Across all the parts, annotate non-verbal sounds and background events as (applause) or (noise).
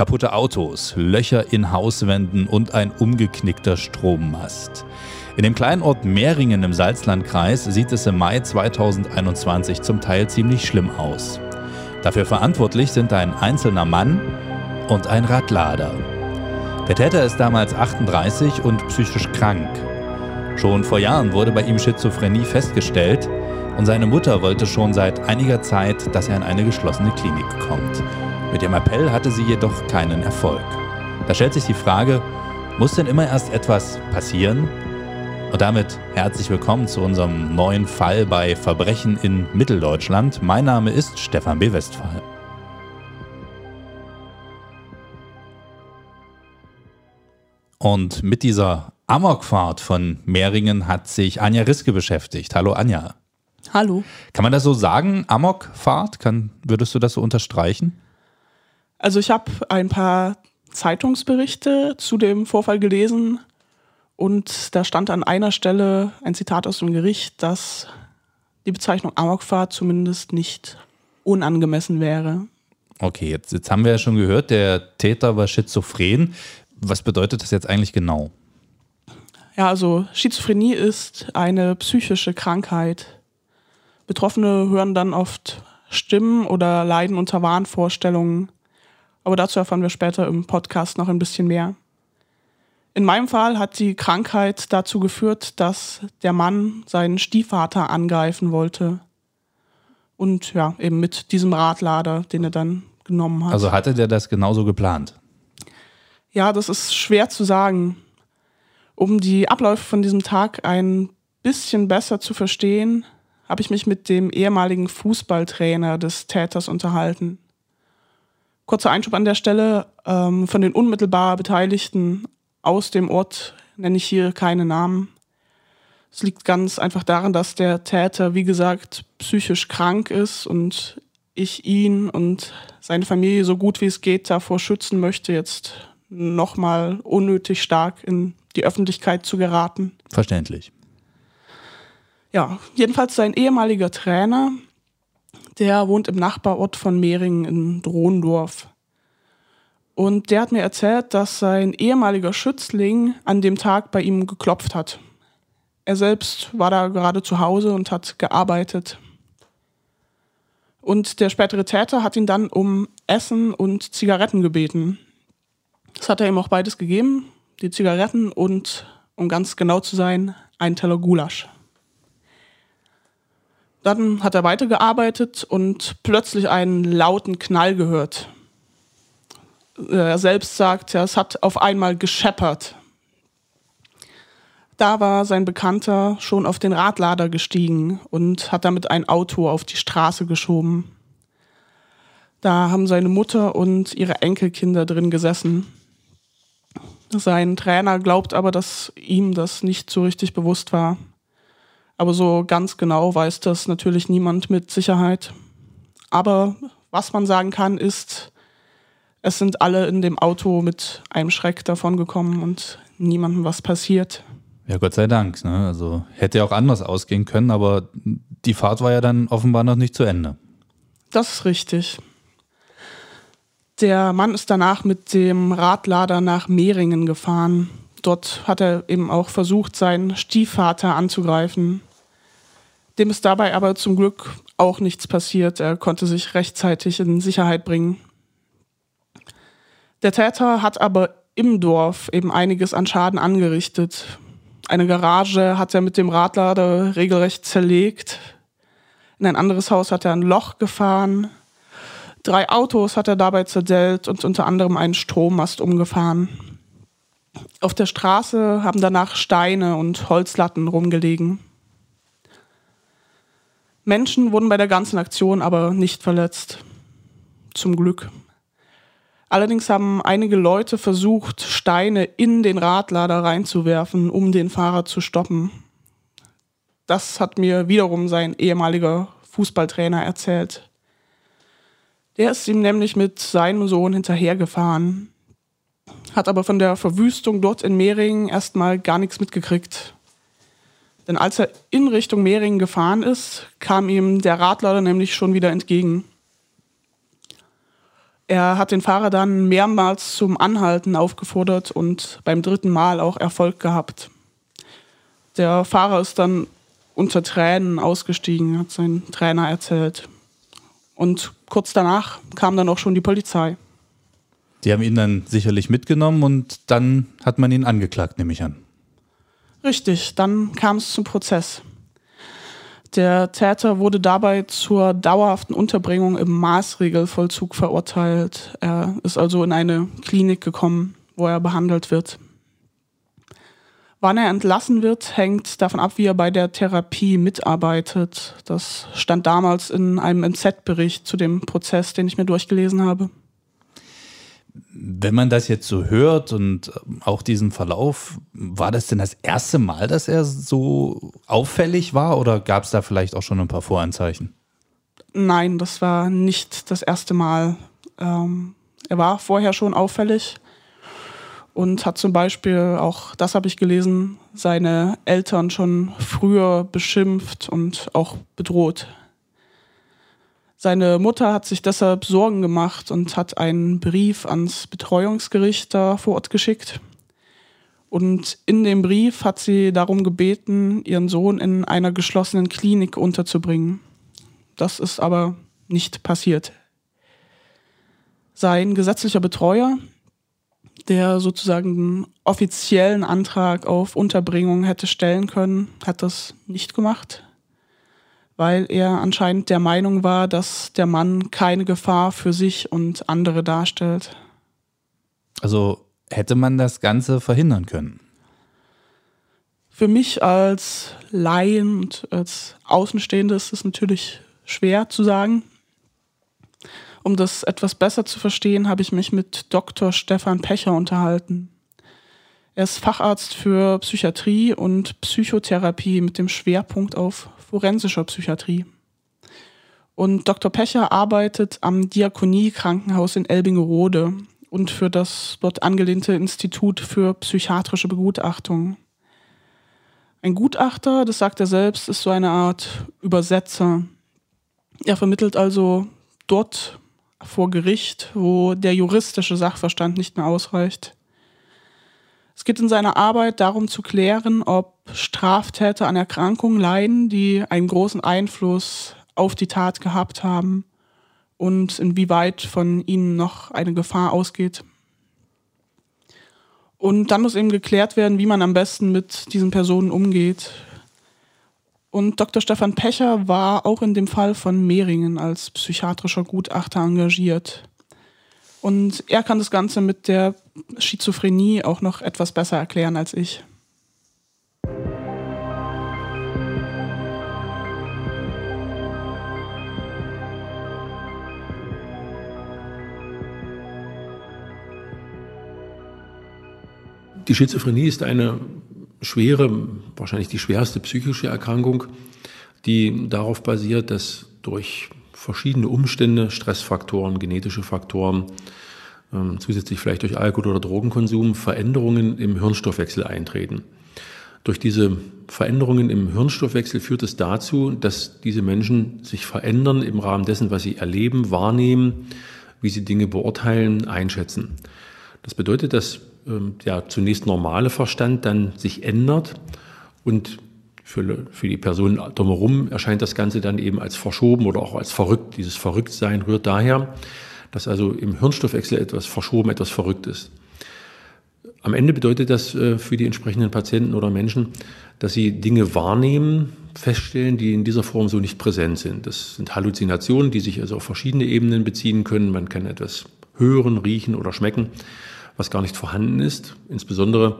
Kaputte Autos, Löcher in Hauswänden und ein umgeknickter Strommast. In dem kleinen Ort Mehringen im Salzlandkreis sieht es im Mai 2021 zum Teil ziemlich schlimm aus. Dafür verantwortlich sind ein einzelner Mann und ein Radlader. Der Täter ist damals 38 und psychisch krank. Schon vor Jahren wurde bei ihm Schizophrenie festgestellt und seine Mutter wollte schon seit einiger Zeit, dass er in eine geschlossene Klinik kommt. Mit dem Appell hatte sie jedoch keinen Erfolg. Da stellt sich die Frage, muss denn immer erst etwas passieren? Und damit herzlich willkommen zu unserem neuen Fall bei Verbrechen in Mitteldeutschland. Mein Name ist Stefan B. Westphal. Und mit dieser Amokfahrt von Mehringen hat sich Anja Riske beschäftigt. Hallo Anja. Hallo. Kann man das so sagen, Amokfahrt? Kann, würdest du das so unterstreichen? Also ich habe ein paar Zeitungsberichte zu dem Vorfall gelesen und da stand an einer Stelle ein Zitat aus dem Gericht, dass die Bezeichnung Amokfahrt zumindest nicht unangemessen wäre. Okay, jetzt, jetzt haben wir ja schon gehört, der Täter war schizophren. Was bedeutet das jetzt eigentlich genau? Ja, also Schizophrenie ist eine psychische Krankheit. Betroffene hören dann oft Stimmen oder leiden unter Wahnvorstellungen. Aber dazu erfahren wir später im Podcast noch ein bisschen mehr. In meinem Fall hat die Krankheit dazu geführt, dass der Mann seinen Stiefvater angreifen wollte. Und ja, eben mit diesem Radlader, den er dann genommen hat. Also hatte der das genauso geplant? Ja, das ist schwer zu sagen. Um die Abläufe von diesem Tag ein bisschen besser zu verstehen, habe ich mich mit dem ehemaligen Fußballtrainer des Täters unterhalten. Kurzer Einschub an der Stelle. Ähm, von den unmittelbar Beteiligten aus dem Ort nenne ich hier keine Namen. Es liegt ganz einfach daran, dass der Täter, wie gesagt, psychisch krank ist und ich ihn und seine Familie so gut wie es geht davor schützen möchte, jetzt nochmal unnötig stark in die Öffentlichkeit zu geraten. Verständlich. Ja, jedenfalls sein ehemaliger Trainer der wohnt im Nachbarort von Mehringen in Drohendorf. Und der hat mir erzählt, dass sein ehemaliger Schützling an dem Tag bei ihm geklopft hat. Er selbst war da gerade zu Hause und hat gearbeitet. Und der spätere Täter hat ihn dann um Essen und Zigaretten gebeten. Das hat er ihm auch beides gegeben, die Zigaretten und, um ganz genau zu sein, einen Teller Gulasch. Dann hat er weitergearbeitet und plötzlich einen lauten Knall gehört. Er selbst sagt, ja, es hat auf einmal gescheppert. Da war sein Bekannter schon auf den Radlader gestiegen und hat damit ein Auto auf die Straße geschoben. Da haben seine Mutter und ihre Enkelkinder drin gesessen. Sein Trainer glaubt aber, dass ihm das nicht so richtig bewusst war. Aber so ganz genau weiß das natürlich niemand mit Sicherheit. Aber was man sagen kann, ist, es sind alle in dem Auto mit einem Schreck davongekommen und niemandem was passiert. Ja, Gott sei Dank. Ne? Also hätte ja auch anders ausgehen können, aber die Fahrt war ja dann offenbar noch nicht zu Ende. Das ist richtig. Der Mann ist danach mit dem Radlader nach Mehringen gefahren. Dort hat er eben auch versucht, seinen Stiefvater anzugreifen. Dem ist dabei aber zum Glück auch nichts passiert. Er konnte sich rechtzeitig in Sicherheit bringen. Der Täter hat aber im Dorf eben einiges an Schaden angerichtet. Eine Garage hat er mit dem Radlader regelrecht zerlegt. In ein anderes Haus hat er ein Loch gefahren. Drei Autos hat er dabei zerdellt und unter anderem einen Strommast umgefahren. Auf der Straße haben danach Steine und Holzlatten rumgelegen. Menschen wurden bei der ganzen Aktion aber nicht verletzt. Zum Glück. Allerdings haben einige Leute versucht, Steine in den Radlader reinzuwerfen, um den Fahrer zu stoppen. Das hat mir wiederum sein ehemaliger Fußballtrainer erzählt. Der ist ihm nämlich mit seinem Sohn hinterhergefahren, hat aber von der Verwüstung dort in Mehringen erstmal gar nichts mitgekriegt. Denn als er in Richtung Mehringen gefahren ist, kam ihm der Radlader nämlich schon wieder entgegen. Er hat den Fahrer dann mehrmals zum Anhalten aufgefordert und beim dritten Mal auch Erfolg gehabt. Der Fahrer ist dann unter Tränen ausgestiegen, hat sein Trainer erzählt. Und kurz danach kam dann auch schon die Polizei. Die haben ihn dann sicherlich mitgenommen und dann hat man ihn angeklagt, nehme ich an. Richtig, dann kam es zum Prozess. Der Täter wurde dabei zur dauerhaften Unterbringung im Maßregelvollzug verurteilt. Er ist also in eine Klinik gekommen, wo er behandelt wird. Wann er entlassen wird, hängt davon ab, wie er bei der Therapie mitarbeitet. Das stand damals in einem NZ-Bericht zu dem Prozess, den ich mir durchgelesen habe. Wenn man das jetzt so hört und auch diesen Verlauf, war das denn das erste Mal, dass er so auffällig war oder gab es da vielleicht auch schon ein paar Voranzeichen? Nein, das war nicht das erste Mal. Ähm, er war vorher schon auffällig und hat zum Beispiel, auch das habe ich gelesen, seine Eltern schon früher beschimpft und auch bedroht. Seine Mutter hat sich deshalb Sorgen gemacht und hat einen Brief ans Betreuungsgericht da vor Ort geschickt. Und in dem Brief hat sie darum gebeten, ihren Sohn in einer geschlossenen Klinik unterzubringen. Das ist aber nicht passiert. Sein gesetzlicher Betreuer, der sozusagen offiziellen Antrag auf Unterbringung hätte stellen können, hat das nicht gemacht weil er anscheinend der Meinung war, dass der Mann keine Gefahr für sich und andere darstellt. Also hätte man das Ganze verhindern können? Für mich als Laien und als Außenstehende ist es natürlich schwer zu sagen. Um das etwas besser zu verstehen, habe ich mich mit Dr. Stefan Pecher unterhalten. Er ist Facharzt für Psychiatrie und Psychotherapie mit dem Schwerpunkt auf forensischer Psychiatrie. Und Dr. Pecher arbeitet am Diakonie-Krankenhaus in Elbingerode und für das dort angelehnte Institut für psychiatrische Begutachtung. Ein Gutachter, das sagt er selbst, ist so eine Art Übersetzer. Er vermittelt also dort vor Gericht, wo der juristische Sachverstand nicht mehr ausreicht. Es geht in seiner Arbeit darum zu klären, ob Straftäter an Erkrankungen leiden, die einen großen Einfluss auf die Tat gehabt haben und inwieweit von ihnen noch eine Gefahr ausgeht. Und dann muss eben geklärt werden, wie man am besten mit diesen Personen umgeht. Und Dr. Stefan Pecher war auch in dem Fall von Mehringen als psychiatrischer Gutachter engagiert. Und er kann das Ganze mit der Schizophrenie auch noch etwas besser erklären als ich. Die Schizophrenie ist eine schwere, wahrscheinlich die schwerste psychische Erkrankung, die darauf basiert, dass durch verschiedene Umstände, Stressfaktoren, genetische Faktoren, ähm, zusätzlich vielleicht durch Alkohol- oder Drogenkonsum, Veränderungen im Hirnstoffwechsel eintreten. Durch diese Veränderungen im Hirnstoffwechsel führt es dazu, dass diese Menschen sich verändern im Rahmen dessen, was sie erleben, wahrnehmen, wie sie Dinge beurteilen, einschätzen. Das bedeutet, dass ähm, der zunächst normale Verstand dann sich ändert und für, für die Person drumherum erscheint das Ganze dann eben als verschoben oder auch als verrückt. Dieses Verrücktsein rührt daher, dass also im Hirnstoffwechsel etwas verschoben, etwas verrückt ist. Am Ende bedeutet das äh, für die entsprechenden Patienten oder Menschen, dass sie Dinge wahrnehmen, feststellen, die in dieser Form so nicht präsent sind. Das sind Halluzinationen, die sich also auf verschiedene Ebenen beziehen können. Man kann etwas hören, riechen oder schmecken, was gar nicht vorhanden ist. Insbesondere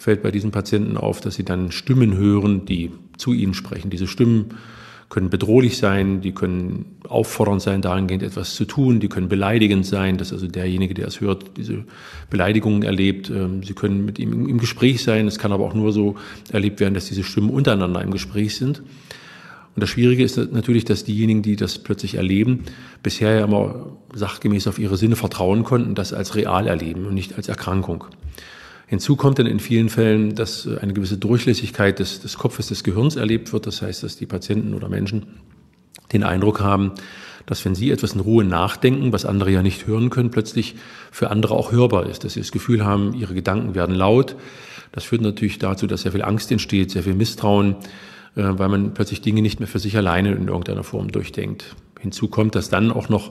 fällt bei diesen Patienten auf, dass sie dann Stimmen hören, die zu ihnen sprechen. Diese Stimmen können bedrohlich sein, die können auffordernd sein, dahingehend etwas zu tun, die können beleidigend sein, dass also derjenige, der es hört, diese Beleidigungen erlebt. Ähm, sie können mit ihm im Gespräch sein, es kann aber auch nur so erlebt werden, dass diese Stimmen untereinander im Gespräch sind. Und das Schwierige ist natürlich, dass diejenigen, die das plötzlich erleben, bisher ja immer sachgemäß auf ihre Sinne vertrauen konnten, das als real erleben und nicht als Erkrankung. Hinzu kommt dann in vielen Fällen, dass äh, eine gewisse Durchlässigkeit des, des Kopfes, des Gehirns erlebt wird. Das heißt, dass die Patienten oder Menschen den Eindruck haben, dass wenn Sie etwas in Ruhe nachdenken, was andere ja nicht hören können, plötzlich für andere auch hörbar ist, dass Sie das Gefühl haben, Ihre Gedanken werden laut. Das führt natürlich dazu, dass sehr viel Angst entsteht, sehr viel Misstrauen, äh, weil man plötzlich Dinge nicht mehr für sich alleine in irgendeiner Form durchdenkt. Hinzu kommt, dass dann auch noch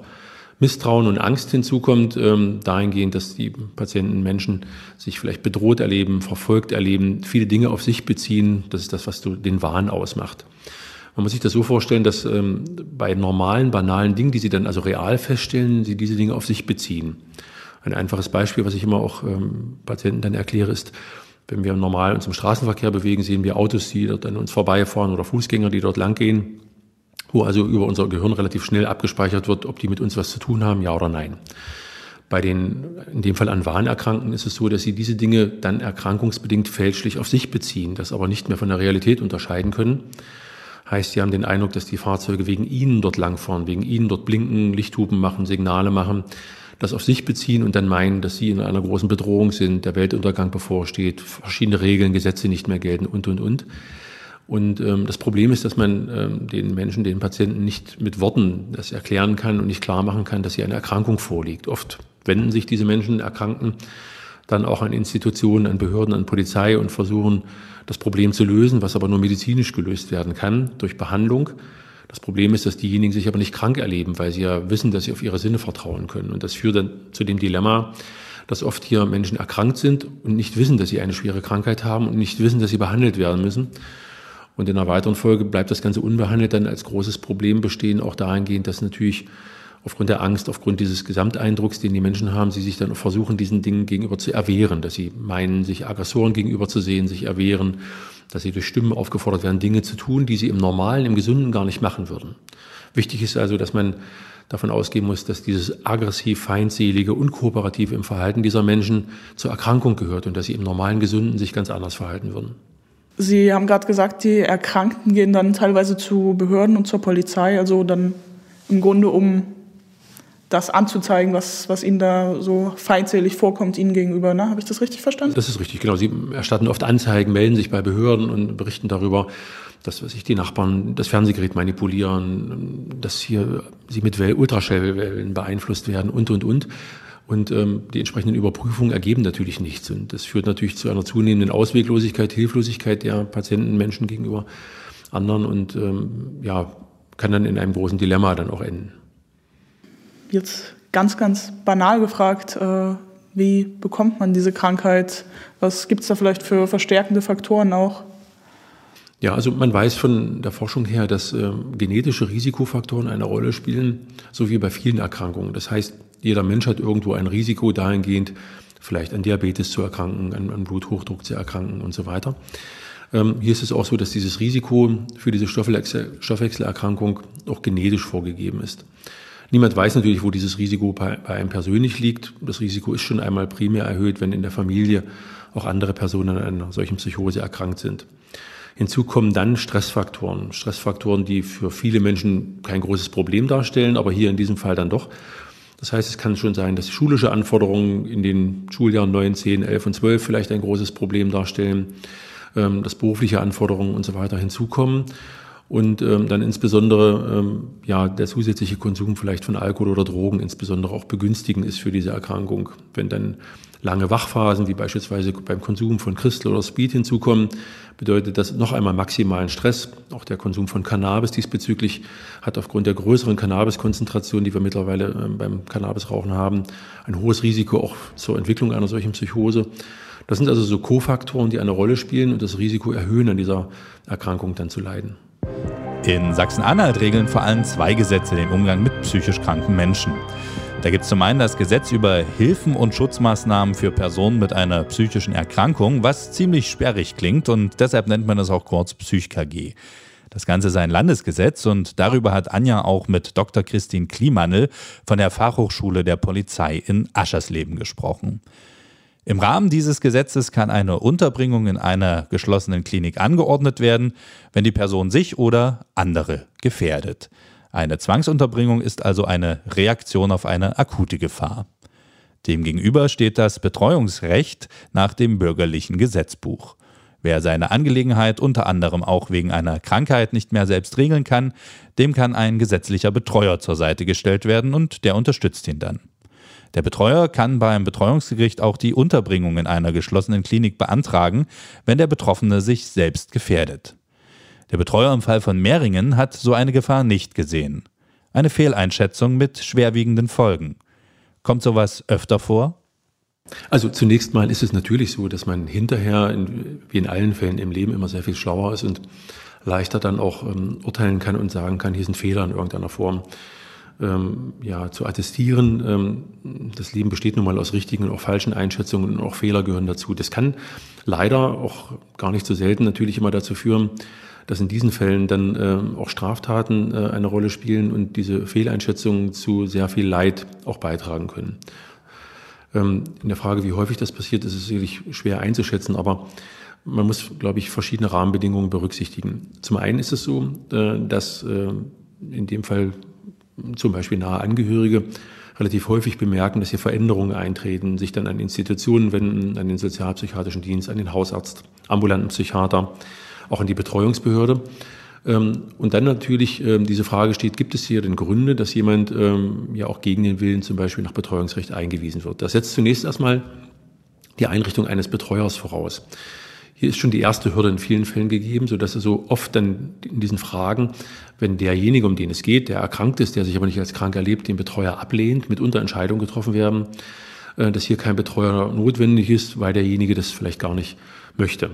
Misstrauen und Angst hinzukommt, ähm, dahingehend, dass die Patienten, Menschen sich vielleicht bedroht erleben, verfolgt erleben, viele Dinge auf sich beziehen. Das ist das, was den Wahn ausmacht. Man muss sich das so vorstellen, dass ähm, bei normalen, banalen Dingen, die Sie dann also real feststellen, Sie diese Dinge auf sich beziehen. Ein einfaches Beispiel, was ich immer auch ähm, Patienten dann erkläre, ist, wenn wir normal uns im Straßenverkehr bewegen, sehen wir Autos, die dort an uns vorbeifahren oder Fußgänger, die dort langgehen wo also über unser Gehirn relativ schnell abgespeichert wird, ob die mit uns was zu tun haben, ja oder nein. Bei den, in dem Fall an Wahnerkrankten ist es so, dass sie diese Dinge dann erkrankungsbedingt fälschlich auf sich beziehen, das aber nicht mehr von der Realität unterscheiden können. Heißt, sie haben den Eindruck, dass die Fahrzeuge wegen ihnen dort langfahren, wegen ihnen dort blinken, Lichthupen machen, Signale machen, das auf sich beziehen und dann meinen, dass sie in einer großen Bedrohung sind, der Weltuntergang bevorsteht, verschiedene Regeln, Gesetze nicht mehr gelten und, und, und. Und ähm, das Problem ist, dass man ähm, den Menschen, den Patienten nicht mit Worten das erklären kann und nicht klar machen kann, dass hier eine Erkrankung vorliegt. Oft wenden sich diese Menschen, Erkrankten, dann auch an Institutionen, an Behörden, an Polizei und versuchen, das Problem zu lösen, was aber nur medizinisch gelöst werden kann durch Behandlung. Das Problem ist, dass diejenigen sich aber nicht krank erleben, weil sie ja wissen, dass sie auf ihre Sinne vertrauen können. Und das führt dann zu dem Dilemma, dass oft hier Menschen erkrankt sind und nicht wissen, dass sie eine schwere Krankheit haben und nicht wissen, dass sie behandelt werden müssen. Und in einer weiteren Folge bleibt das Ganze unbehandelt dann als großes Problem bestehen, auch dahingehend, dass natürlich aufgrund der Angst, aufgrund dieses Gesamteindrucks, den die Menschen haben, sie sich dann versuchen, diesen Dingen gegenüber zu erwehren, dass sie meinen, sich Aggressoren gegenüber zu sehen, sich erwehren, dass sie durch Stimmen aufgefordert werden, Dinge zu tun, die sie im Normalen, im Gesunden gar nicht machen würden. Wichtig ist also, dass man davon ausgehen muss, dass dieses aggressiv, feindselige, unkooperative im Verhalten dieser Menschen zur Erkrankung gehört und dass sie im normalen Gesunden sich ganz anders verhalten würden. Sie haben gerade gesagt, die Erkrankten gehen dann teilweise zu Behörden und zur Polizei, also dann im Grunde um das anzuzeigen, was, was ihnen da so feindselig vorkommt ihnen gegenüber. Ne? Habe ich das richtig verstanden? Das ist richtig, genau. Sie erstatten oft Anzeigen, melden sich bei Behörden und berichten darüber, dass was ich, die Nachbarn das Fernsehgerät manipulieren, dass hier sie mit Ultraschallwellen beeinflusst werden und, und, und. Und ähm, die entsprechenden Überprüfungen ergeben natürlich nichts. Und das führt natürlich zu einer zunehmenden Ausweglosigkeit, Hilflosigkeit der Patienten, Menschen gegenüber anderen und ähm, ja, kann dann in einem großen Dilemma dann auch enden. Jetzt ganz, ganz banal gefragt, äh, wie bekommt man diese Krankheit? Was gibt es da vielleicht für verstärkende Faktoren auch? Ja, also man weiß von der Forschung her, dass äh, genetische Risikofaktoren eine Rolle spielen, so wie bei vielen Erkrankungen. Das heißt, jeder Mensch hat irgendwo ein Risiko dahingehend, vielleicht an Diabetes zu erkranken, an, an Bluthochdruck zu erkranken und so weiter. Ähm, hier ist es auch so, dass dieses Risiko für diese Stoffwechsel Stoffwechselerkrankung auch genetisch vorgegeben ist. Niemand weiß natürlich, wo dieses Risiko bei, bei einem persönlich liegt. Das Risiko ist schon einmal primär erhöht, wenn in der Familie auch andere Personen an einer solchen Psychose erkrankt sind. Hinzu kommen dann Stressfaktoren. Stressfaktoren, die für viele Menschen kein großes Problem darstellen, aber hier in diesem Fall dann doch. Das heißt, es kann schon sein, dass schulische Anforderungen in den Schuljahren 9, 10, 11 und 12 vielleicht ein großes Problem darstellen, ähm, dass berufliche Anforderungen und so weiter hinzukommen und ähm, dann insbesondere ähm, ja der zusätzliche Konsum vielleicht von Alkohol oder Drogen insbesondere auch begünstigen ist für diese Erkrankung. Wenn dann lange Wachphasen, wie beispielsweise beim Konsum von Crystal oder Speed hinzukommen, bedeutet das noch einmal maximalen Stress. Auch der Konsum von Cannabis diesbezüglich hat aufgrund der größeren Cannabiskonzentration, die wir mittlerweile ähm, beim Cannabisrauchen haben, ein hohes Risiko auch zur Entwicklung einer solchen Psychose. Das sind also so Kofaktoren, die eine Rolle spielen und das Risiko erhöhen, an dieser Erkrankung dann zu leiden. In Sachsen-Anhalt regeln vor allem zwei Gesetze den Umgang mit psychisch kranken Menschen. Da gibt es zum einen das Gesetz über Hilfen und Schutzmaßnahmen für Personen mit einer psychischen Erkrankung, was ziemlich sperrig klingt und deshalb nennt man es auch kurz PsychKG. Das Ganze sei ein Landesgesetz und darüber hat Anja auch mit Dr. Christine Klimanel von der Fachhochschule der Polizei in Aschersleben gesprochen. Im Rahmen dieses Gesetzes kann eine Unterbringung in einer geschlossenen Klinik angeordnet werden, wenn die Person sich oder andere gefährdet. Eine Zwangsunterbringung ist also eine Reaktion auf eine akute Gefahr. Demgegenüber steht das Betreuungsrecht nach dem bürgerlichen Gesetzbuch. Wer seine Angelegenheit unter anderem auch wegen einer Krankheit nicht mehr selbst regeln kann, dem kann ein gesetzlicher Betreuer zur Seite gestellt werden und der unterstützt ihn dann. Der Betreuer kann beim Betreuungsgericht auch die Unterbringung in einer geschlossenen Klinik beantragen, wenn der Betroffene sich selbst gefährdet. Der Betreuer im Fall von Mehringen hat so eine Gefahr nicht gesehen. Eine Fehleinschätzung mit schwerwiegenden Folgen. Kommt sowas öfter vor? Also zunächst mal ist es natürlich so, dass man hinterher, in, wie in allen Fällen im Leben, immer sehr viel schlauer ist und leichter dann auch ähm, urteilen kann und sagen kann, hier sind Fehler in irgendeiner Form ähm, ja, zu attestieren. Ähm, das Leben besteht nun mal aus richtigen und auch falschen Einschätzungen und auch Fehler gehören dazu. Das kann leider auch gar nicht so selten natürlich immer dazu führen, dass in diesen Fällen dann äh, auch Straftaten äh, eine Rolle spielen und diese Fehleinschätzungen zu sehr viel Leid auch beitragen können. Ähm, in der Frage, wie häufig das passiert, ist es sicherlich schwer einzuschätzen, aber man muss, glaube ich, verschiedene Rahmenbedingungen berücksichtigen. Zum einen ist es so, äh, dass äh, in dem Fall zum Beispiel nahe Angehörige relativ häufig bemerken, dass hier Veränderungen eintreten, sich dann an Institutionen wenden, an den sozialpsychiatrischen Dienst, an den Hausarzt, ambulanten Psychiater, auch an die Betreuungsbehörde. Ähm, und dann natürlich ähm, diese Frage steht, gibt es hier denn Gründe, dass jemand ähm, ja auch gegen den Willen zum Beispiel nach Betreuungsrecht eingewiesen wird? Das setzt zunächst erstmal die Einrichtung eines Betreuers voraus. Hier ist schon die erste Hürde in vielen Fällen gegeben, so dass so oft dann in diesen Fragen, wenn derjenige, um den es geht, der erkrankt ist, der sich aber nicht als krank erlebt, den Betreuer ablehnt, mitunter Entscheidungen getroffen werden, äh, dass hier kein Betreuer notwendig ist, weil derjenige das vielleicht gar nicht möchte.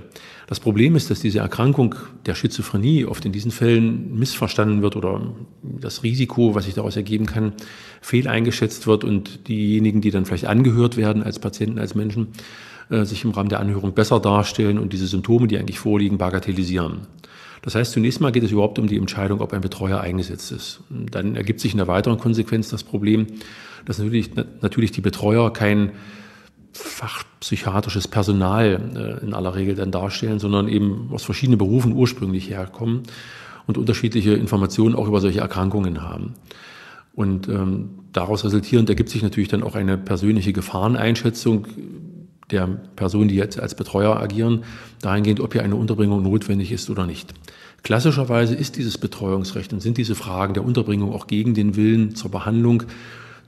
Das Problem ist, dass diese Erkrankung der Schizophrenie oft in diesen Fällen missverstanden wird oder das Risiko, was sich daraus ergeben kann, fehleingeschätzt wird und diejenigen, die dann vielleicht angehört werden als Patienten, als Menschen, sich im Rahmen der Anhörung besser darstellen und diese Symptome, die eigentlich vorliegen, bagatellisieren. Das heißt, zunächst mal geht es überhaupt um die Entscheidung, ob ein Betreuer eingesetzt ist. Dann ergibt sich in der weiteren Konsequenz das Problem, dass natürlich, natürlich die Betreuer kein fachpsychiatrisches Personal äh, in aller Regel dann darstellen, sondern eben aus verschiedenen Berufen ursprünglich herkommen und unterschiedliche Informationen auch über solche Erkrankungen haben. Und ähm, daraus resultierend ergibt sich natürlich dann auch eine persönliche Gefahreneinschätzung, der Personen, die jetzt als Betreuer agieren, dahingehend, ob hier eine Unterbringung notwendig ist oder nicht. Klassischerweise ist dieses Betreuungsrecht und sind diese Fragen der Unterbringung auch gegen den Willen zur Behandlung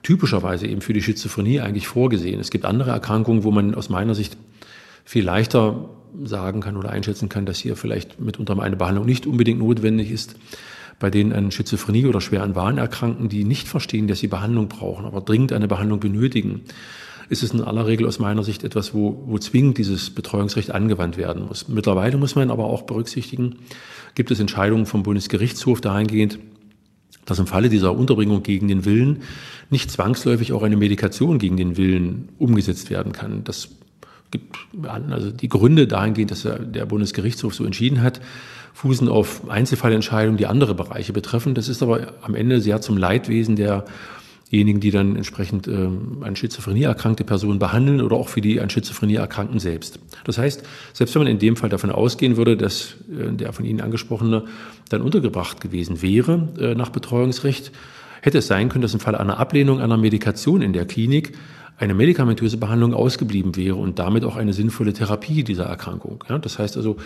typischerweise eben für die Schizophrenie eigentlich vorgesehen. Es gibt andere Erkrankungen, wo man aus meiner Sicht viel leichter sagen kann oder einschätzen kann, dass hier vielleicht mitunter eine Behandlung nicht unbedingt notwendig ist. Bei denen an Schizophrenie oder schwer an Wahn erkranken, die nicht verstehen, dass sie Behandlung brauchen, aber dringend eine Behandlung benötigen ist es in aller Regel aus meiner Sicht etwas, wo, wo zwingend dieses Betreuungsrecht angewandt werden muss. Mittlerweile muss man aber auch berücksichtigen, gibt es Entscheidungen vom Bundesgerichtshof dahingehend, dass im Falle dieser Unterbringung gegen den Willen nicht zwangsläufig auch eine Medikation gegen den Willen umgesetzt werden kann. Das gibt also die Gründe dahingehend, dass der Bundesgerichtshof so entschieden hat, fußen auf Einzelfallentscheidungen, die andere Bereiche betreffen. Das ist aber am Ende sehr zum Leidwesen der diejenigen, die dann entsprechend ähm, Schizophrenie erkrankte Personen behandeln oder auch für die an Schizophrenie Erkrankten selbst. Das heißt, selbst wenn man in dem Fall davon ausgehen würde, dass äh, der von Ihnen angesprochene dann untergebracht gewesen wäre äh, nach Betreuungsrecht, hätte es sein können, dass im Fall einer Ablehnung einer Medikation in der Klinik eine medikamentöse Behandlung ausgeblieben wäre und damit auch eine sinnvolle Therapie dieser Erkrankung. Ja, das heißt also,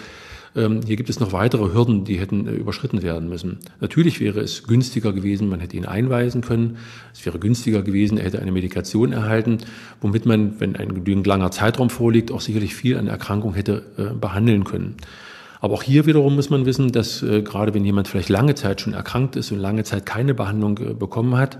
hier gibt es noch weitere Hürden, die hätten äh, überschritten werden müssen. Natürlich wäre es günstiger gewesen, man hätte ihn einweisen können. Es wäre günstiger gewesen, er hätte eine Medikation erhalten, womit man, wenn ein genügend langer Zeitraum vorliegt, auch sicherlich viel an Erkrankung hätte äh, behandeln können. Aber auch hier wiederum muss man wissen, dass äh, gerade wenn jemand vielleicht lange Zeit schon erkrankt ist und lange Zeit keine Behandlung äh, bekommen hat,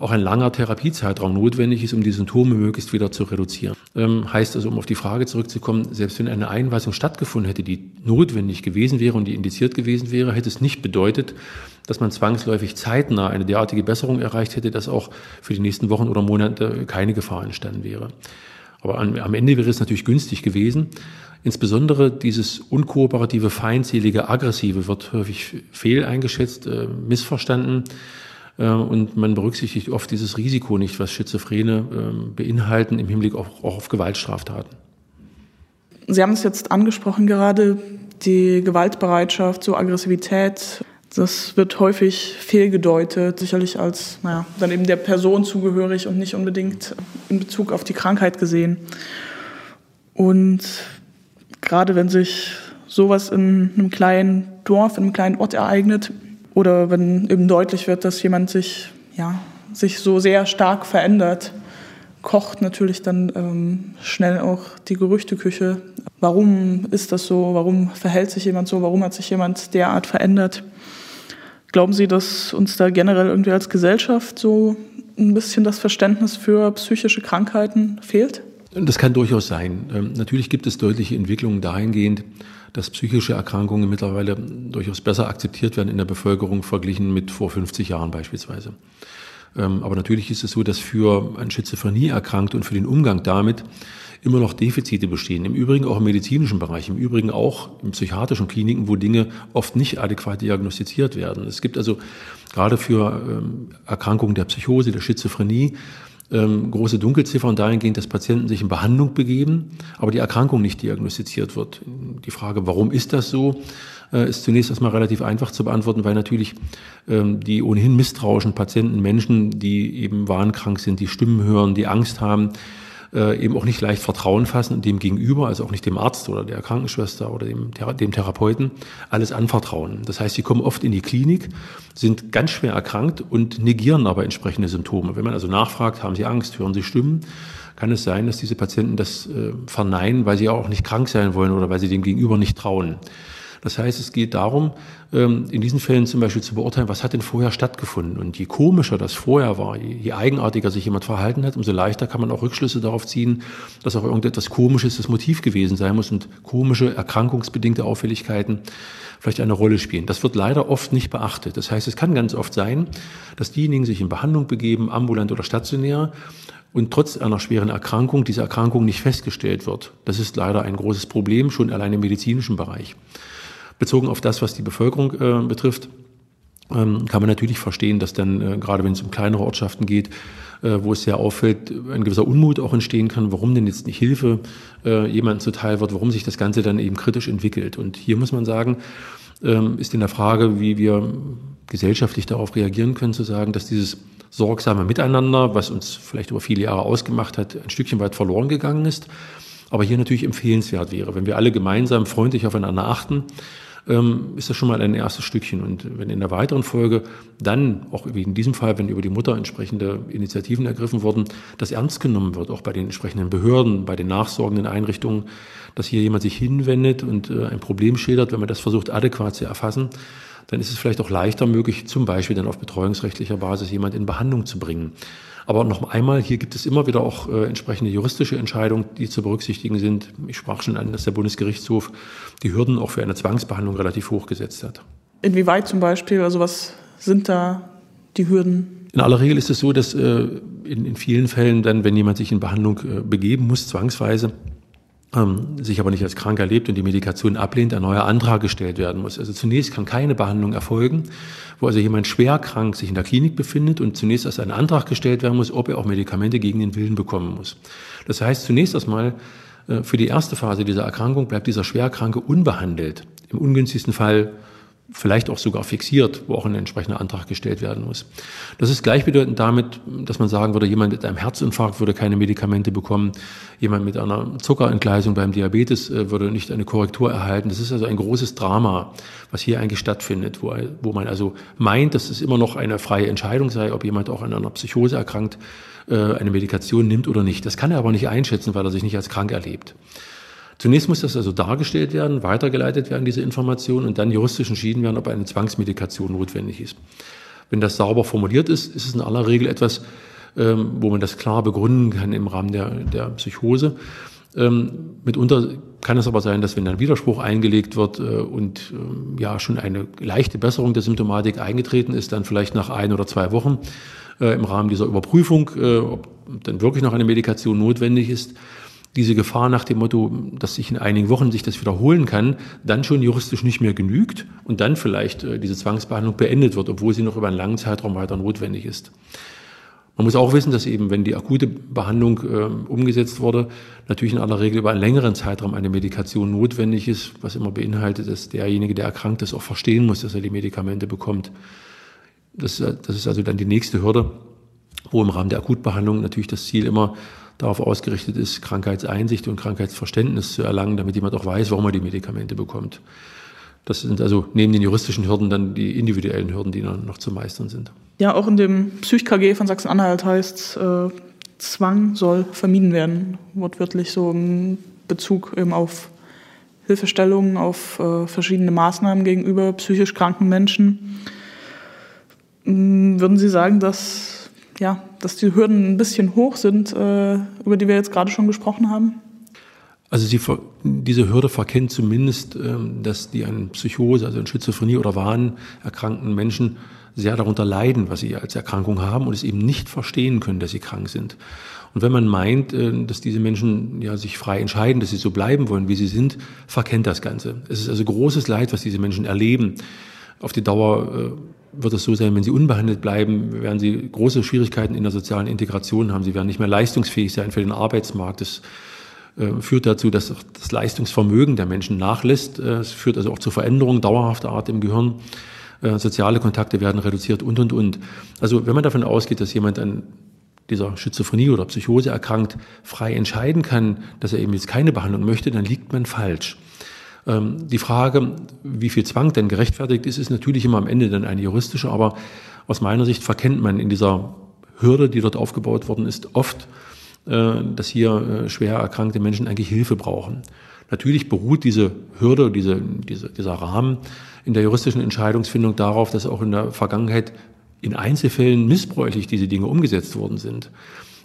auch ein langer Therapiezeitraum notwendig ist, um die Symptome möglichst wieder zu reduzieren. Ähm, heißt also, um auf die Frage zurückzukommen, selbst wenn eine Einweisung stattgefunden hätte, die notwendig gewesen wäre und die indiziert gewesen wäre, hätte es nicht bedeutet, dass man zwangsläufig zeitnah eine derartige Besserung erreicht hätte, dass auch für die nächsten Wochen oder Monate keine Gefahr entstanden wäre. Aber am Ende wäre es natürlich günstig gewesen. Insbesondere dieses unkooperative, feindselige, aggressive wird häufig fehl eingeschätzt, äh, missverstanden. Äh, und man berücksichtigt oft dieses Risiko nicht, was Schizophrene ähm, beinhalten im Hinblick auch, auch auf Gewaltstraftaten. Sie haben es jetzt angesprochen gerade, die Gewaltbereitschaft, so Aggressivität, das wird häufig fehlgedeutet, sicherlich als, naja, dann eben der Person zugehörig und nicht unbedingt in Bezug auf die Krankheit gesehen. Und gerade wenn sich sowas in einem kleinen Dorf, in einem kleinen Ort ereignet oder wenn eben deutlich wird, dass jemand sich, ja, sich so sehr stark verändert, kocht natürlich dann ähm, schnell auch die Gerüchteküche. Warum ist das so? Warum verhält sich jemand so? Warum hat sich jemand derart verändert? Glauben Sie, dass uns da generell irgendwie als Gesellschaft so ein bisschen das Verständnis für psychische Krankheiten fehlt? Das kann durchaus sein. Ähm, natürlich gibt es deutliche Entwicklungen dahingehend, dass psychische Erkrankungen mittlerweile durchaus besser akzeptiert werden in der Bevölkerung verglichen mit vor 50 Jahren beispielsweise. Ähm, aber natürlich ist es so, dass für ein Schizophrenie erkrankt und für den Umgang damit immer noch Defizite bestehen. Im Übrigen auch im medizinischen Bereich, im Übrigen auch in psychiatrischen Kliniken, wo Dinge oft nicht adäquat diagnostiziert werden. Es gibt also gerade für ähm, Erkrankungen der Psychose, der Schizophrenie, ähm, große Dunkelziffern dahingehend, dass Patienten sich in Behandlung begeben, aber die Erkrankung nicht diagnostiziert wird. Die Frage, warum ist das so, äh, ist zunächst erstmal relativ einfach zu beantworten, weil natürlich ähm, die ohnehin misstrauischen Patienten, Menschen, die eben wahnkrank sind, die Stimmen hören, die Angst haben, äh, eben auch nicht leicht Vertrauen fassen dem Gegenüber, also auch nicht dem Arzt oder der Krankenschwester oder dem, dem Therapeuten, alles anvertrauen. Das heißt, sie kommen oft in die Klinik, sind ganz schwer erkrankt und negieren aber entsprechende Symptome. Wenn man also nachfragt, haben sie Angst, hören sie Stimmen, kann es sein, dass diese Patienten das äh, verneinen, weil sie auch nicht krank sein wollen oder weil sie dem Gegenüber nicht trauen. Das heißt, es geht darum, ähm, in diesen Fällen zum Beispiel zu beurteilen, was hat denn vorher stattgefunden. Und je komischer das vorher war, je eigenartiger sich jemand verhalten hat, umso leichter kann man auch Rückschlüsse darauf ziehen, dass auch irgendetwas Komisches das Motiv gewesen sein muss und komische erkrankungsbedingte Auffälligkeiten vielleicht eine Rolle spielen. Das wird leider oft nicht beachtet. Das heißt, es kann ganz oft sein, dass diejenigen sich in Behandlung begeben, ambulant oder stationär, und trotz einer schweren Erkrankung diese Erkrankung nicht festgestellt wird. Das ist leider ein großes Problem, schon allein im medizinischen Bereich. Bezogen auf das, was die Bevölkerung äh, betrifft, ähm, kann man natürlich verstehen, dass dann, äh, gerade wenn es um kleinere Ortschaften geht, äh, wo es sehr auffällt, ein gewisser Unmut auch entstehen kann, warum denn jetzt nicht Hilfe äh, jemandem zuteil wird, warum sich das Ganze dann eben kritisch entwickelt. Und hier muss man sagen, ähm, ist in der Frage, wie wir gesellschaftlich darauf reagieren können, zu sagen, dass dieses sorgsame Miteinander, was uns vielleicht über viele Jahre ausgemacht hat, ein Stückchen weit verloren gegangen ist. Aber hier natürlich empfehlenswert wäre, wenn wir alle gemeinsam freundlich aufeinander achten, ähm, ist das schon mal ein erstes Stückchen. Und wenn in der weiteren Folge dann, auch wie in diesem Fall, wenn über die Mutter entsprechende Initiativen ergriffen wurden, das ernst genommen wird, auch bei den entsprechenden Behörden, bei den nachsorgenden Einrichtungen, dass hier jemand sich hinwendet und äh, ein Problem schildert, wenn man das versucht adäquat zu erfassen, dann ist es vielleicht auch leichter möglich, zum Beispiel dann auf betreuungsrechtlicher Basis jemand in Behandlung zu bringen. Aber noch einmal, hier gibt es immer wieder auch äh, entsprechende juristische Entscheidungen, die zu berücksichtigen sind. Ich sprach schon an, dass der Bundesgerichtshof die Hürden auch für eine Zwangsbehandlung relativ hoch gesetzt hat. Inwieweit zum Beispiel, also was sind da die Hürden? In aller Regel ist es so, dass äh, in, in vielen Fällen dann, wenn jemand sich in Behandlung äh, begeben muss, zwangsweise, ähm, sich aber nicht als krank erlebt und die Medikation ablehnt, ein neuer Antrag gestellt werden muss. Also zunächst kann keine Behandlung erfolgen, wo also jemand schwer krank sich in der Klinik befindet und zunächst erst ein Antrag gestellt werden muss, ob er auch Medikamente gegen den Willen bekommen muss. Das heißt zunächst erstmal, äh, für die erste Phase dieser Erkrankung bleibt dieser Schwerkranke unbehandelt. Im ungünstigsten Fall vielleicht auch sogar fixiert, wo auch ein entsprechender Antrag gestellt werden muss. Das ist gleichbedeutend damit, dass man sagen würde, jemand mit einem Herzinfarkt würde keine Medikamente bekommen, jemand mit einer Zuckerentgleisung beim Diabetes äh, würde nicht eine Korrektur erhalten. Das ist also ein großes Drama, was hier eigentlich stattfindet, wo, wo man also meint, dass es immer noch eine freie Entscheidung sei, ob jemand auch an einer Psychose erkrankt, äh, eine Medikation nimmt oder nicht. Das kann er aber nicht einschätzen, weil er sich nicht als krank erlebt. Zunächst muss das also dargestellt werden, weitergeleitet werden, diese Informationen, und dann juristisch entschieden werden, ob eine Zwangsmedikation notwendig ist. Wenn das sauber formuliert ist, ist es in aller Regel etwas, ähm, wo man das klar begründen kann im Rahmen der, der Psychose. Ähm, mitunter kann es aber sein, dass wenn ein Widerspruch eingelegt wird äh, und ähm, ja schon eine leichte Besserung der Symptomatik eingetreten ist, dann vielleicht nach ein oder zwei Wochen äh, im Rahmen dieser Überprüfung, äh, ob dann wirklich noch eine Medikation notwendig ist, diese Gefahr nach dem Motto, dass sich in einigen Wochen sich das wiederholen kann, dann schon juristisch nicht mehr genügt und dann vielleicht äh, diese Zwangsbehandlung beendet wird, obwohl sie noch über einen langen Zeitraum weiter notwendig ist. Man muss auch wissen, dass eben, wenn die akute Behandlung äh, umgesetzt wurde, natürlich in aller Regel über einen längeren Zeitraum eine Medikation notwendig ist, was immer beinhaltet, dass derjenige, der erkrankt ist, auch verstehen muss, dass er die Medikamente bekommt. Das, das ist also dann die nächste Hürde, wo im Rahmen der Akutbehandlung natürlich das Ziel immer darauf ausgerichtet ist, Krankheitseinsicht und Krankheitsverständnis zu erlangen, damit jemand auch weiß, warum er die Medikamente bekommt. Das sind also neben den juristischen Hürden dann die individuellen Hürden, die noch zu meistern sind. Ja, auch in dem Psych-KG von Sachsen-Anhalt heißt, äh, Zwang soll vermieden werden, wortwörtlich so im Bezug eben auf Hilfestellungen, auf äh, verschiedene Maßnahmen gegenüber psychisch kranken Menschen. Mm, würden Sie sagen, dass, ja, dass die Hürden ein bisschen hoch sind, äh, über die wir jetzt gerade schon gesprochen haben? Also sie, diese Hürde verkennt zumindest, ähm, dass die an Psychose, also an Schizophrenie oder Wahn erkrankten Menschen sehr darunter leiden, was sie als Erkrankung haben und es eben nicht verstehen können, dass sie krank sind. Und wenn man meint, äh, dass diese Menschen ja sich frei entscheiden, dass sie so bleiben wollen, wie sie sind, verkennt das Ganze. Es ist also großes Leid, was diese Menschen erleben. Auf die Dauer äh, wird es so sein, wenn sie unbehandelt bleiben, werden sie große Schwierigkeiten in der sozialen Integration haben. Sie werden nicht mehr leistungsfähig sein für den Arbeitsmarkt. Das äh, führt dazu, dass das Leistungsvermögen der Menschen nachlässt. Es führt also auch zu Veränderungen dauerhafter Art im Gehirn. Soziale Kontakte werden reduziert und, und, und. Also wenn man davon ausgeht, dass jemand an dieser Schizophrenie oder Psychose erkrankt, frei entscheiden kann, dass er eben jetzt keine Behandlung möchte, dann liegt man falsch. Ähm, die Frage, wie viel Zwang denn gerechtfertigt ist, ist natürlich immer am Ende dann eine juristische, aber aus meiner Sicht verkennt man in dieser Hürde, die dort aufgebaut worden ist, oft, äh, dass hier äh, schwer erkrankte Menschen eigentlich Hilfe brauchen. Natürlich beruht diese Hürde, diese, diese, dieser Rahmen in der juristischen Entscheidungsfindung darauf, dass auch in der Vergangenheit in Einzelfällen missbräuchlich diese Dinge umgesetzt worden sind.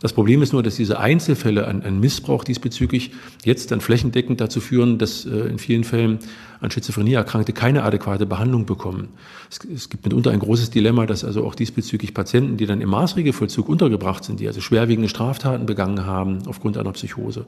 Das Problem ist nur, dass diese Einzelfälle an, an Missbrauch diesbezüglich jetzt dann flächendeckend dazu führen, dass äh, in vielen Fällen an Schizophrenie Erkrankte keine adäquate Behandlung bekommen. Es, es, gibt mitunter ein großes Dilemma, dass also auch diesbezüglich Patienten, die dann im Maßregelvollzug untergebracht sind, die also schwerwiegende Straftaten begangen haben aufgrund einer Psychose,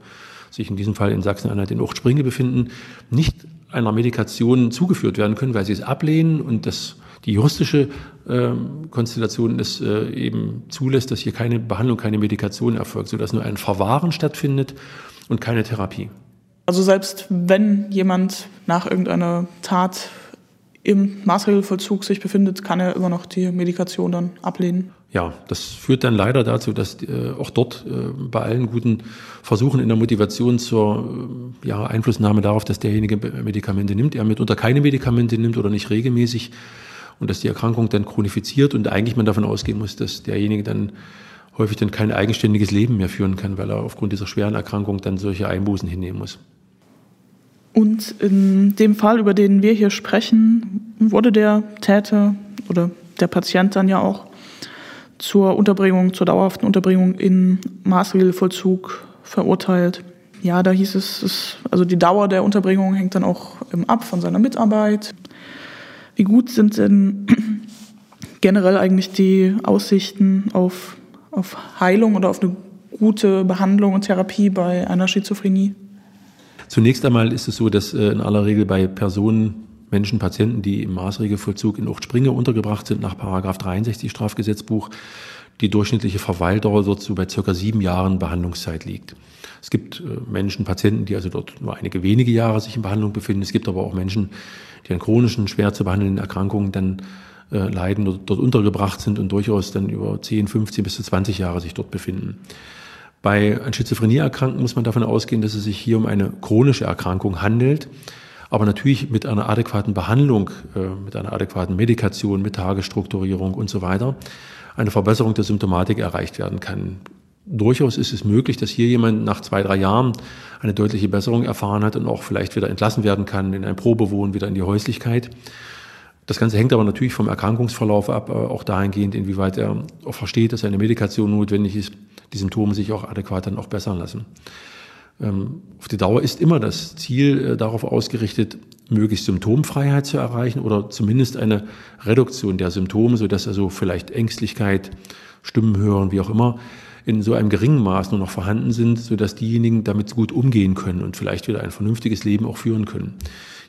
sich in diesem Fall in Sachsen-Anhalt in Uchtspringe befinden, nicht einer Medikation zugeführt werden können, weil sie es ablehnen und das die juristische äh, Konstellation es äh, eben zulässt, dass hier keine Behandlung, keine Medikation erfolgt, sodass nur ein Verwahren stattfindet und keine Therapie. Also selbst wenn jemand nach irgendeiner Tat im Maßregelvollzug sich befindet, kann er immer noch die Medikation dann ablehnen. Ja, das führt dann leider dazu, dass äh, auch dort äh, bei allen guten Versuchen in der Motivation zur äh, ja, Einflussnahme darauf, dass derjenige Medikamente nimmt, er mitunter keine Medikamente nimmt oder nicht regelmäßig, und dass die Erkrankung dann chronifiziert und eigentlich man davon ausgehen muss, dass derjenige dann häufig dann kein eigenständiges Leben mehr führen kann, weil er aufgrund dieser schweren Erkrankung dann solche Einbußen hinnehmen muss. Und in dem Fall, über den wir hier sprechen, wurde der Täter oder der Patient dann ja auch zur Unterbringung, zur dauerhaften Unterbringung in Maßregelvollzug verurteilt. Ja, da hieß es, es, also die Dauer der Unterbringung hängt dann auch ab von seiner Mitarbeit, wie gut sind denn (clears throat) generell eigentlich die Aussichten auf, auf Heilung oder auf eine gute Behandlung und Therapie bei einer Schizophrenie? Zunächst einmal ist es so, dass äh, in aller Regel bei Personen, Menschen, Patienten, die im Maßregelvollzug in Uchtspringe untergebracht sind, nach Paragraph 63 Strafgesetzbuch, die durchschnittliche Verweildauer so bei circa sieben Jahren Behandlungszeit liegt. Es gibt äh, Menschen, Patienten, die also dort nur einige wenige Jahre sich in Behandlung befinden. Es gibt aber auch Menschen, die an chronischen, schwer zu behandelnden Erkrankungen dann äh, leiden oder dort untergebracht sind und durchaus dann über 10, 15 bis zu 20 Jahre sich dort befinden. Bei an Schizophrenie erkrankten muss man davon ausgehen, dass es sich hier um eine chronische Erkrankung handelt, aber natürlich mit einer adäquaten Behandlung, äh, mit einer adäquaten Medikation, mit Tagesstrukturierung und so weiter eine Verbesserung der Symptomatik erreicht werden kann durchaus ist es möglich, dass hier jemand nach zwei, drei Jahren eine deutliche Besserung erfahren hat und auch vielleicht wieder entlassen werden kann in ein Probewohnen, wieder in die Häuslichkeit. Das Ganze hängt aber natürlich vom Erkrankungsverlauf ab, äh, auch dahingehend, inwieweit er auch versteht, dass eine Medikation notwendig ist, die Symptome sich auch adäquat dann auch bessern lassen. Ähm, auf die Dauer ist immer das Ziel äh, darauf ausgerichtet, möglichst Symptomfreiheit zu erreichen oder zumindest eine Reduktion der Symptome, sodass also vielleicht Ängstlichkeit, Stimmen hören, wie auch immer, in so einem geringen Maß nur noch vorhanden sind, sodass diejenigen damit gut umgehen können und vielleicht wieder ein vernünftiges Leben auch führen können.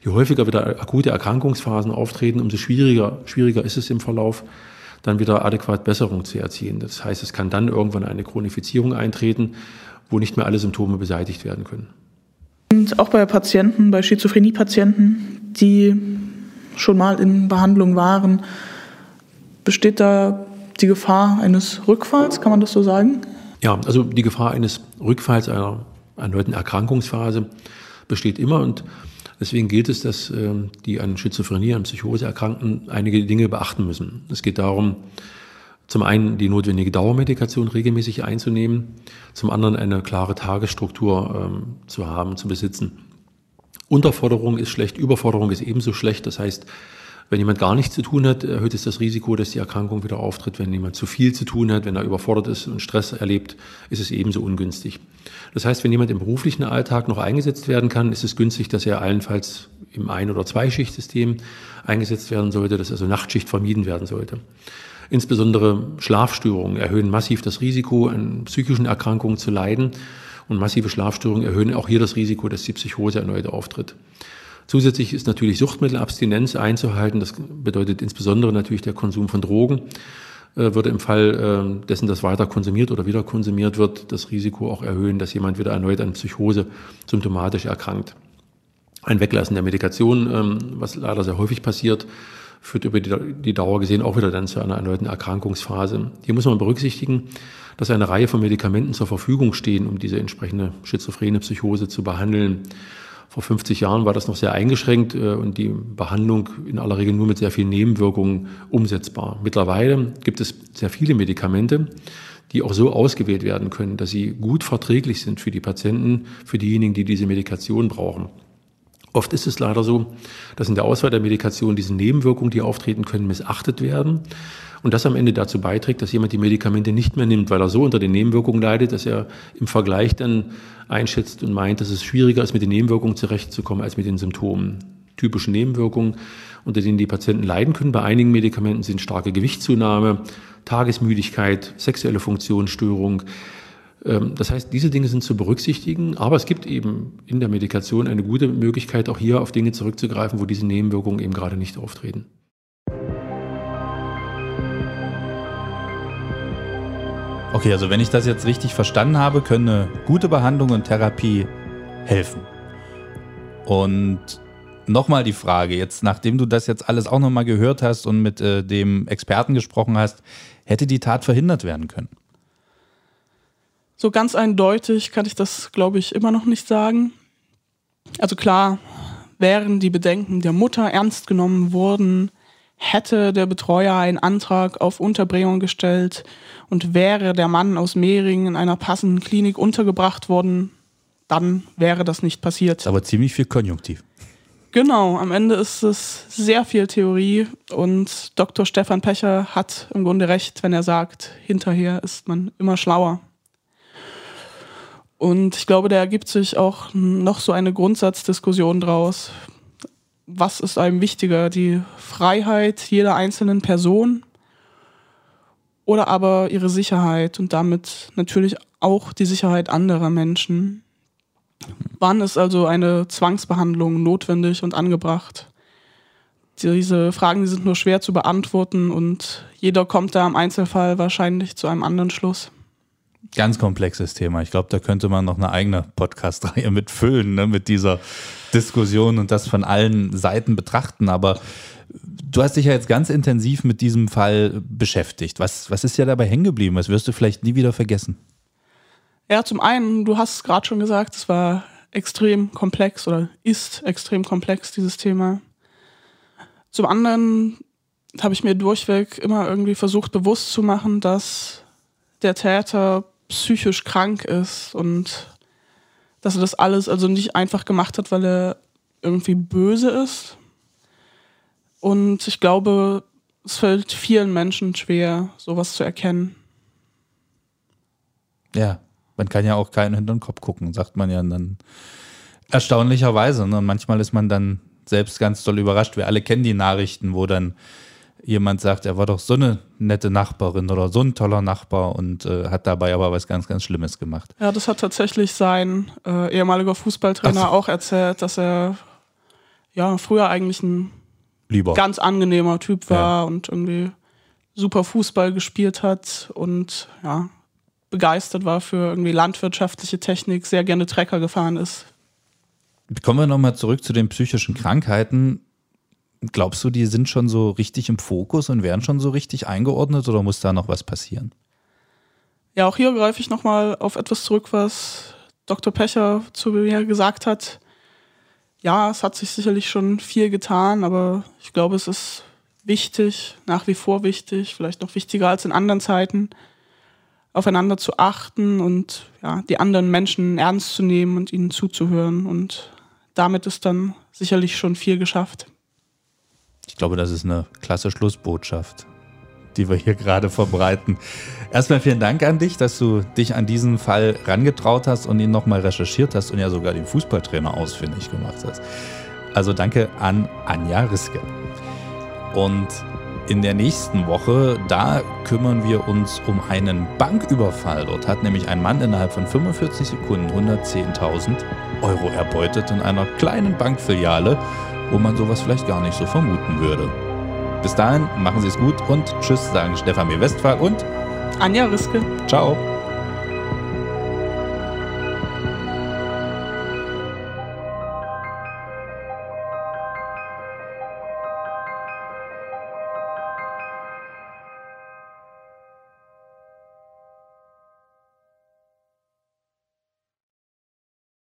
Je häufiger wieder akute Erkrankungsphasen auftreten, umso schwieriger, schwieriger ist es im Verlauf, dann wieder adäquat Besserung zu erzielen. Das heißt, es kann dann irgendwann eine Chronifizierung eintreten, wo nicht mehr alle Symptome beseitigt werden können. Und auch bei Patienten, bei Schizophrenie-Patienten, die schon mal in Behandlung waren, besteht da die Gefahr eines Rückfalls, kann man das so sagen? Ja, also die Gefahr eines Rückfalls einer erneuten Erkrankungsphase besteht immer und deswegen gilt es, dass äh, die an Schizophrenie, an Psychose Erkrankten einige Dinge beachten müssen. Es geht darum, zum einen die notwendige Dauermedikation regelmäßig einzunehmen, zum anderen eine klare Tagesstruktur ähm, zu haben, zu besitzen. Unterforderung ist schlecht, Überforderung ist ebenso schlecht. Das heißt, wenn jemand gar nichts zu tun hat, erhöht es das Risiko, dass die Erkrankung wieder auftritt. Wenn jemand zu viel zu tun hat, wenn er überfordert ist und Stress erlebt, ist es ebenso ungünstig. Das heißt, wenn jemand im beruflichen Alltag noch eingesetzt werden kann, ist es günstig, dass er allenfalls im Ein- oder Zweischichtsystem eingesetzt werden sollte, dass also Nachtschicht vermieden werden sollte. Insbesondere Schlafstörungen erhöhen massiv das Risiko, an psychischen Erkrankungen zu leiden. Und massive Schlafstörungen erhöhen auch hier das Risiko, dass die Psychose erneut auftritt. Zusätzlich ist natürlich Suchtmittelabstinenz einzuhalten. Das bedeutet insbesondere natürlich der Konsum von Drogen. Äh, würde im Fall äh, dessen, dass weiter konsumiert oder wieder konsumiert wird, das Risiko auch erhöhen, dass jemand wieder erneut an Psychose symptomatisch erkrankt. Ein Weglassen der Medikation, ähm, was leider sehr häufig passiert, führt über die Dauer gesehen auch wieder dann zu einer erneuten Erkrankungsphase. Hier muss man berücksichtigen, dass eine Reihe von Medikamenten zur Verfügung stehen, um diese entsprechende schizophrene Psychose zu behandeln. Vor 50 Jahren war das noch sehr eingeschränkt äh, und die Behandlung in aller Regel nur mit sehr vielen Nebenwirkungen umsetzbar. Mittlerweile gibt es sehr viele Medikamente, die auch so ausgewählt werden können, dass sie gut verträglich sind für die Patienten, für diejenigen, die diese Medikation brauchen. Oft ist es leider so, dass in der Auswahl der Medikation diese Nebenwirkungen, die auftreten können, missachtet werden und das am Ende dazu beiträgt, dass jemand die Medikamente nicht mehr nimmt, weil er so unter den Nebenwirkungen leidet, dass er im Vergleich dann einschätzt und meint, dass es schwieriger ist, mit den Nebenwirkungen zurechtzukommen als mit den Symptomen. Typische Nebenwirkungen, unter denen die Patienten leiden können bei einigen Medikamenten sind starke Gewichtszunahme, Tagesmüdigkeit, sexuelle Funktionsstörung, das heißt, diese Dinge sind zu berücksichtigen, aber es gibt eben in der Medikation eine gute Möglichkeit, auch hier auf Dinge zurückzugreifen, wo diese Nebenwirkungen eben gerade nicht auftreten. Okay, also wenn ich das jetzt richtig verstanden habe, können eine gute Behandlung und Therapie helfen. Und nochmal die Frage, jetzt nachdem du das jetzt alles auch nochmal gehört hast und mit äh, dem Experten gesprochen hast, hätte die Tat verhindert werden können? So ganz eindeutig kann ich das, glaube ich, immer noch nicht sagen. Also klar, wären die Bedenken der Mutter ernst genommen worden, hätte der Betreuer einen Antrag auf Unterbringung gestellt und wäre der Mann aus Mehring in einer passenden Klinik untergebracht worden, dann wäre das nicht passiert. Aber ziemlich viel Konjunktiv. Genau, am Ende ist es sehr viel Theorie und Dr. Stefan Pecher hat im Grunde recht, wenn er sagt, hinterher ist man immer schlauer. Und ich glaube, da ergibt sich auch noch so eine Grundsatzdiskussion draus. Was ist einem wichtiger, die Freiheit jeder einzelnen Person oder aber ihre Sicherheit und damit natürlich auch die Sicherheit anderer Menschen? Wann ist also eine Zwangsbehandlung notwendig und angebracht? Diese Fragen die sind nur schwer zu beantworten und jeder kommt da im Einzelfall wahrscheinlich zu einem anderen Schluss. Ganz komplexes Thema. Ich glaube, da könnte man noch eine eigene Podcast-Reihe mitfüllen, ne, mit dieser Diskussion und das von allen Seiten betrachten. Aber du hast dich ja jetzt ganz intensiv mit diesem Fall beschäftigt. Was, was ist ja dabei hängen geblieben? Was wirst du vielleicht nie wieder vergessen? Ja, zum einen, du hast es gerade schon gesagt, es war extrem komplex oder ist extrem komplex, dieses Thema. Zum anderen habe ich mir durchweg immer irgendwie versucht, bewusst zu machen, dass der Täter psychisch krank ist und dass er das alles also nicht einfach gemacht hat, weil er irgendwie böse ist. Und ich glaube, es fällt vielen Menschen schwer, sowas zu erkennen. Ja, man kann ja auch keinen hinter den Kopf gucken, sagt man ja dann erstaunlicherweise. Ne? Und manchmal ist man dann selbst ganz doll überrascht. Wir alle kennen die Nachrichten, wo dann jemand sagt, er war doch so eine nette Nachbarin oder so ein toller Nachbar und äh, hat dabei aber was ganz, ganz Schlimmes gemacht. Ja, das hat tatsächlich sein äh, ehemaliger Fußballtrainer so. auch erzählt, dass er ja früher eigentlich ein Lieber. ganz angenehmer Typ war ja. und irgendwie super Fußball gespielt hat und ja, begeistert war für irgendwie landwirtschaftliche Technik, sehr gerne Trecker gefahren ist. Kommen wir nochmal zurück zu den psychischen Krankheiten. Glaubst du, die sind schon so richtig im Fokus und werden schon so richtig eingeordnet oder muss da noch was passieren? Ja, auch hier greife ich nochmal auf etwas zurück, was Dr. Pecher zu mir gesagt hat. Ja, es hat sich sicherlich schon viel getan, aber ich glaube, es ist wichtig, nach wie vor wichtig, vielleicht noch wichtiger als in anderen Zeiten, aufeinander zu achten und ja, die anderen Menschen ernst zu nehmen und ihnen zuzuhören. Und damit ist dann sicherlich schon viel geschafft. Ich glaube, das ist eine klasse Schlussbotschaft, die wir hier gerade verbreiten. Erstmal vielen Dank an dich, dass du dich an diesen Fall rangetraut hast und ihn nochmal recherchiert hast und ja sogar den Fußballtrainer ausfindig gemacht hast. Also danke an Anja Riske. Und in der nächsten Woche, da kümmern wir uns um einen Banküberfall. Dort hat nämlich ein Mann innerhalb von 45 Sekunden 110.000 Euro erbeutet in einer kleinen Bankfiliale, wo man sowas vielleicht gar nicht so vermuten würde. Bis dahin, machen Sie es gut und tschüss, sagen Stefan Westphal und Anja Riske. Ciao.